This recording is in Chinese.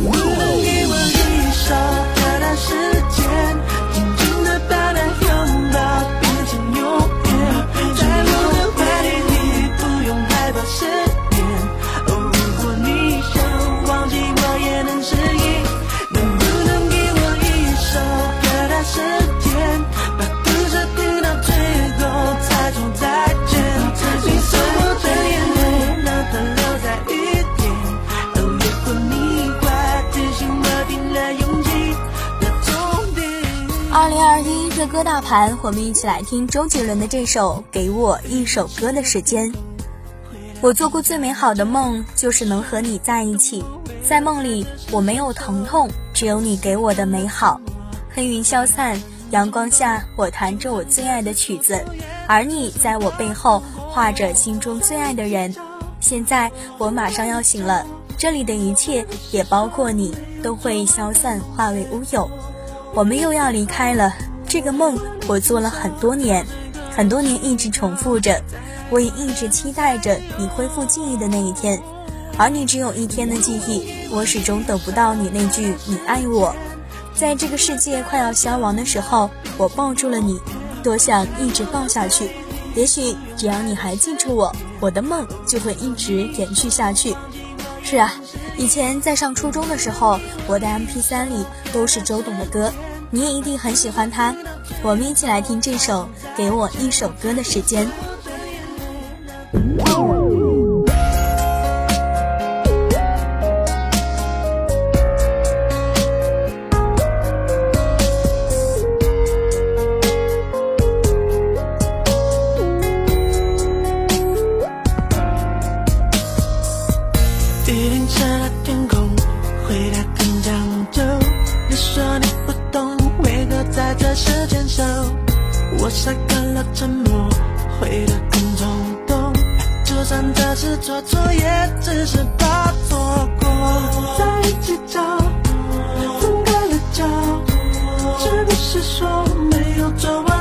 the 二零二一热歌大盘，我们一起来听周杰伦的这首《给我一首歌的时间》。我做过最美好的梦，就是能和你在一起。在梦里，我没有疼痛，只有你给我的美好。黑云消散，阳光下，我弹着我最爱的曲子，而你在我背后画着心中最爱的人。现在我马上要醒了，这里的一切，也包括你，都会消散，化为乌有。我们又要离开了。这个梦我做了很多年，很多年一直重复着，我也一直期待着你恢复记忆的那一天，而你只有一天的记忆，我始终等不到你那句你爱我。在这个世界快要消亡的时候，我抱住了你，多想一直抱下去。也许只要你还记住我，我的梦就会一直延续下去。是啊，以前在上初中的时候，我的 MP3 里都是周董的歌。你也一定很喜欢他，我们一起来听这首《给我一首歌的时间》。讲究你说你不懂为何在这时牵手我晒干了沉默悔得很冲动就算这是做错也只是怕错过在一起叫分开了叫是不是说没有做完